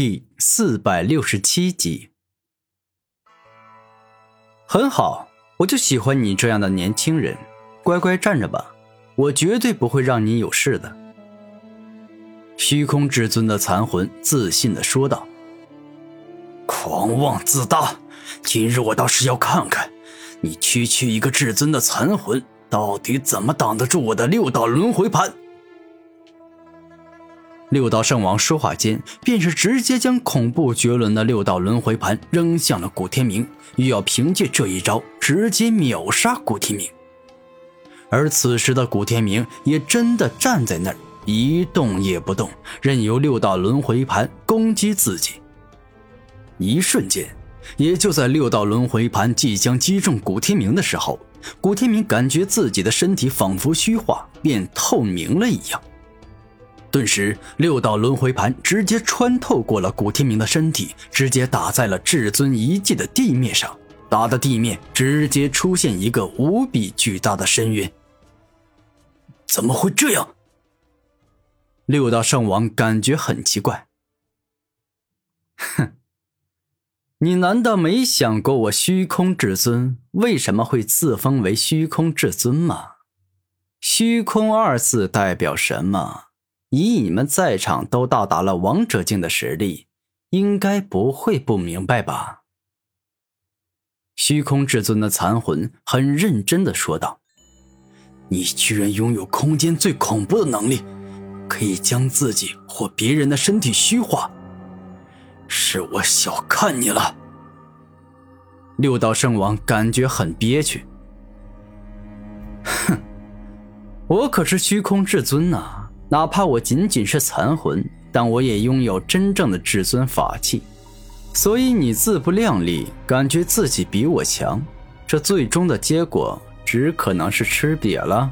第四百六十七集。很好，我就喜欢你这样的年轻人，乖乖站着吧，我绝对不会让你有事的。虚空至尊的残魂自信的说道：“狂妄自大，今日我倒是要看看，你区区一个至尊的残魂，到底怎么挡得住我的六道轮回盘。”六道圣王说话间，便是直接将恐怖绝伦的六道轮回盘扔向了古天明，欲要凭借这一招直接秒杀古天明。而此时的古天明也真的站在那儿，一动也不动，任由六道轮回盘攻击自己。一瞬间，也就在六道轮回盘即将击中古天明的时候，古天明感觉自己的身体仿佛虚化，变透明了一样。顿时，六道轮回盘直接穿透过了古天明的身体，直接打在了至尊遗迹的地面上，打的地面直接出现一个无比巨大的深渊。怎么会这样？六道圣王感觉很奇怪。哼，你难道没想过我虚空至尊为什么会自封为虚空至尊吗？虚空二字代表什么？以你们在场都到达了王者境的实力，应该不会不明白吧？虚空至尊的残魂很认真的说道：“你居然拥有空间最恐怖的能力，可以将自己或别人的身体虚化，是我小看你了。”六道圣王感觉很憋屈。哼，我可是虚空至尊呐！哪怕我仅仅是残魂，但我也拥有真正的至尊法器，所以你自不量力，感觉自己比我强，这最终的结果只可能是吃瘪了。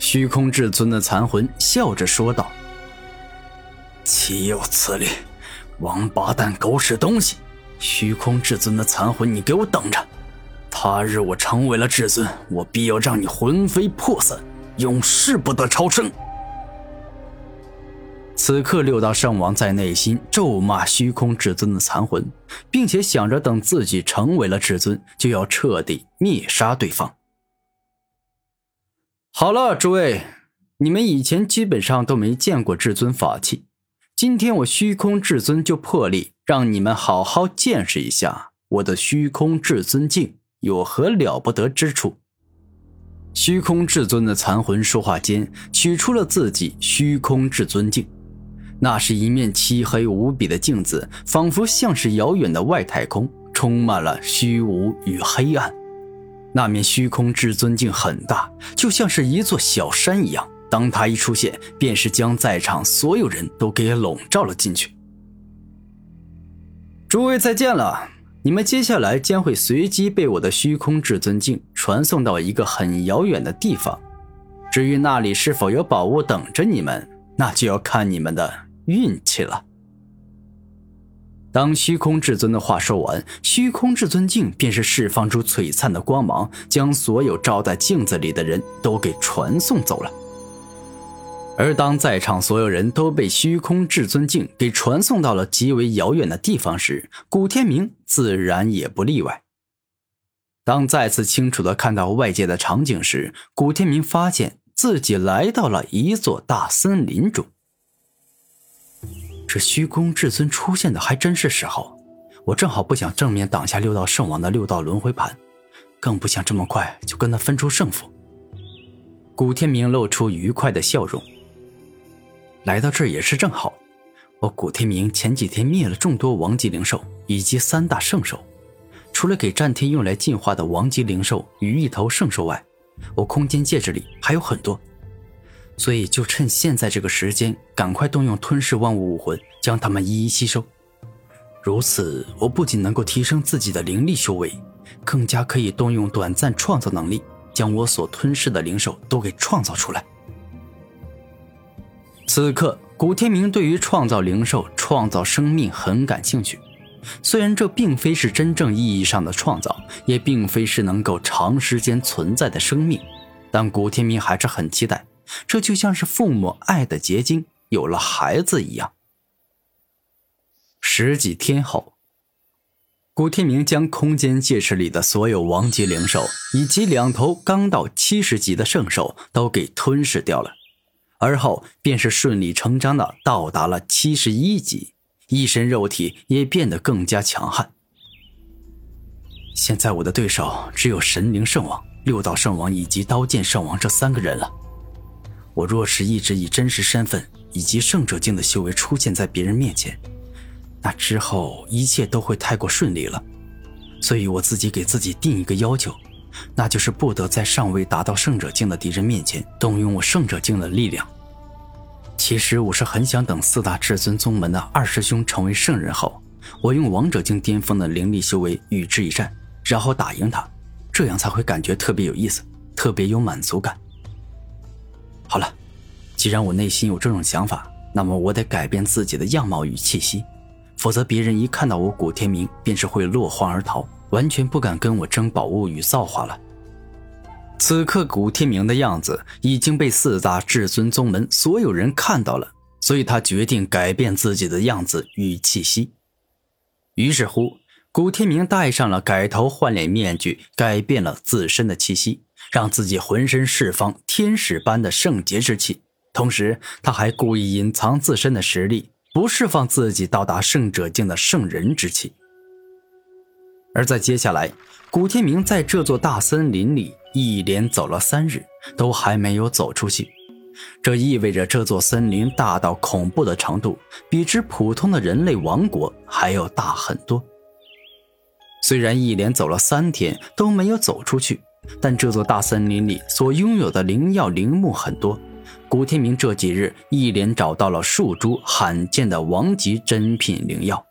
虚空至尊的残魂笑着说道：“岂有此理！王八蛋，狗屎东西！虚空至尊的残魂，你给我等着！他日我成为了至尊，我必要让你魂飞魄散，永世不得超生！”此刻，六道圣王在内心咒骂虚空至尊的残魂，并且想着等自己成为了至尊，就要彻底灭杀对方。好了，诸位，你们以前基本上都没见过至尊法器，今天我虚空至尊就破例让你们好好见识一下我的虚空至尊镜有何了不得之处。虚空至尊的残魂说话间，取出了自己虚空至尊镜。那是一面漆黑无比的镜子，仿佛像是遥远的外太空，充满了虚无与黑暗。那面虚空至尊镜很大，就像是一座小山一样。当它一出现，便是将在场所有人都给笼罩了进去。诸位再见了，你们接下来将会随机被我的虚空至尊镜传送到一个很遥远的地方。至于那里是否有宝物等着你们，那就要看你们的。运气了。当虚空至尊的话说完，虚空至尊镜便是释放出璀璨的光芒，将所有照在镜子里的人都给传送走了。而当在场所有人都被虚空至尊镜给传送到了极为遥远的地方时，古天明自然也不例外。当再次清楚的看到外界的场景时，古天明发现自己来到了一座大森林中。这虚空至尊出现的还真是时候，我正好不想正面挡下六道圣王的六道轮回盘，更不想这么快就跟他分出胜负。古天明露出愉快的笑容。来到这儿也是正好，我古天明前几天灭了众多王级灵兽以及三大圣兽，除了给战天用来进化的王级灵兽与一头圣兽外，我空间戒指里还有很多。所以，就趁现在这个时间，赶快动用吞噬万物武魂，将它们一一吸收。如此，我不仅能够提升自己的灵力修为，更加可以动用短暂创造能力，将我所吞噬的灵兽都给创造出来。此刻，古天明对于创造灵兽、创造生命很感兴趣。虽然这并非是真正意义上的创造，也并非是能够长时间存在的生命，但古天明还是很期待。这就像是父母爱的结晶，有了孩子一样。十几天后，古天明将空间戒尺里的所有王级灵兽以及两头刚到七十级的圣兽都给吞噬掉了，而后便是顺理成章的到达了七十一级，一身肉体也变得更加强悍。现在我的对手只有神灵圣王、六道圣王以及刀剑圣王这三个人了。我若是一直以真实身份以及圣者境的修为出现在别人面前，那之后一切都会太过顺利了，所以我自己给自己定一个要求，那就是不得在尚未达到圣者境的敌人面前动用我圣者境的力量。其实我是很想等四大至尊宗门的二师兄成为圣人后，我用王者境巅峰的灵力修为与之一战，然后打赢他，这样才会感觉特别有意思，特别有满足感。好了，既然我内心有这种想法，那么我得改变自己的样貌与气息。否则，别人一看到我古天明，便是会落荒而逃，完全不敢跟我争宝物与造化了。此刻，古天明的样子已经被四大至尊宗门所有人看到了，所以他决定改变自己的样子与气息。于是乎，古天明戴上了改头换脸面具，改变了自身的气息，让自己浑身释放天使般的圣洁之气。同时，他还故意隐藏自身的实力。不释放自己到达圣者境的圣人之气，而在接下来，古天明在这座大森林里一连走了三日，都还没有走出去。这意味着这座森林大到恐怖的程度，比之普通的人类王国还要大很多。虽然一连走了三天都没有走出去，但这座大森林里所拥有的灵药灵木很多。古天明这几日一连找到了数株罕见的王级珍品灵药，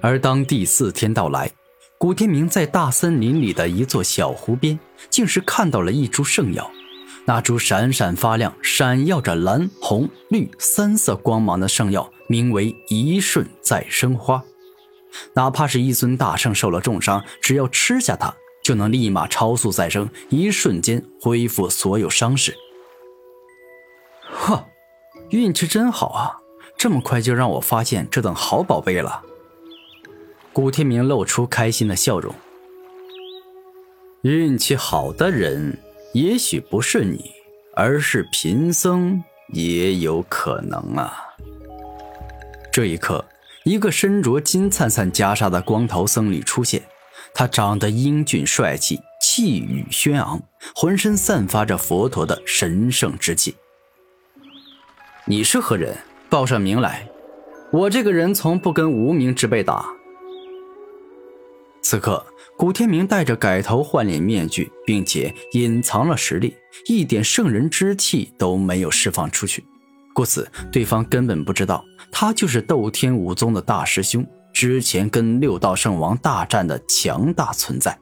而当第四天到来，古天明在大森林里的一座小湖边，竟是看到了一株圣药。那株闪闪发亮、闪耀着蓝、红、绿三色光芒的圣药，名为一瞬再生花。哪怕是一尊大圣受了重伤，只要吃下它，就能立马超速再生，一瞬间恢复所有伤势。呵，运气真好啊！这么快就让我发现这等好宝贝了。古天明露出开心的笑容。运气好的人，也许不是你，而是贫僧，也有可能啊。这一刻，一个身着金灿灿袈裟的光头僧侣出现，他长得英俊帅气，气宇轩昂，浑身散发着佛陀的神圣之气。你是何人？报上名来。我这个人从不跟无名之辈打。此刻，古天明戴着改头换脸面具，并且隐藏了实力，一点圣人之气都没有释放出去，故此对方根本不知道他就是斗天武宗的大师兄，之前跟六道圣王大战的强大存在。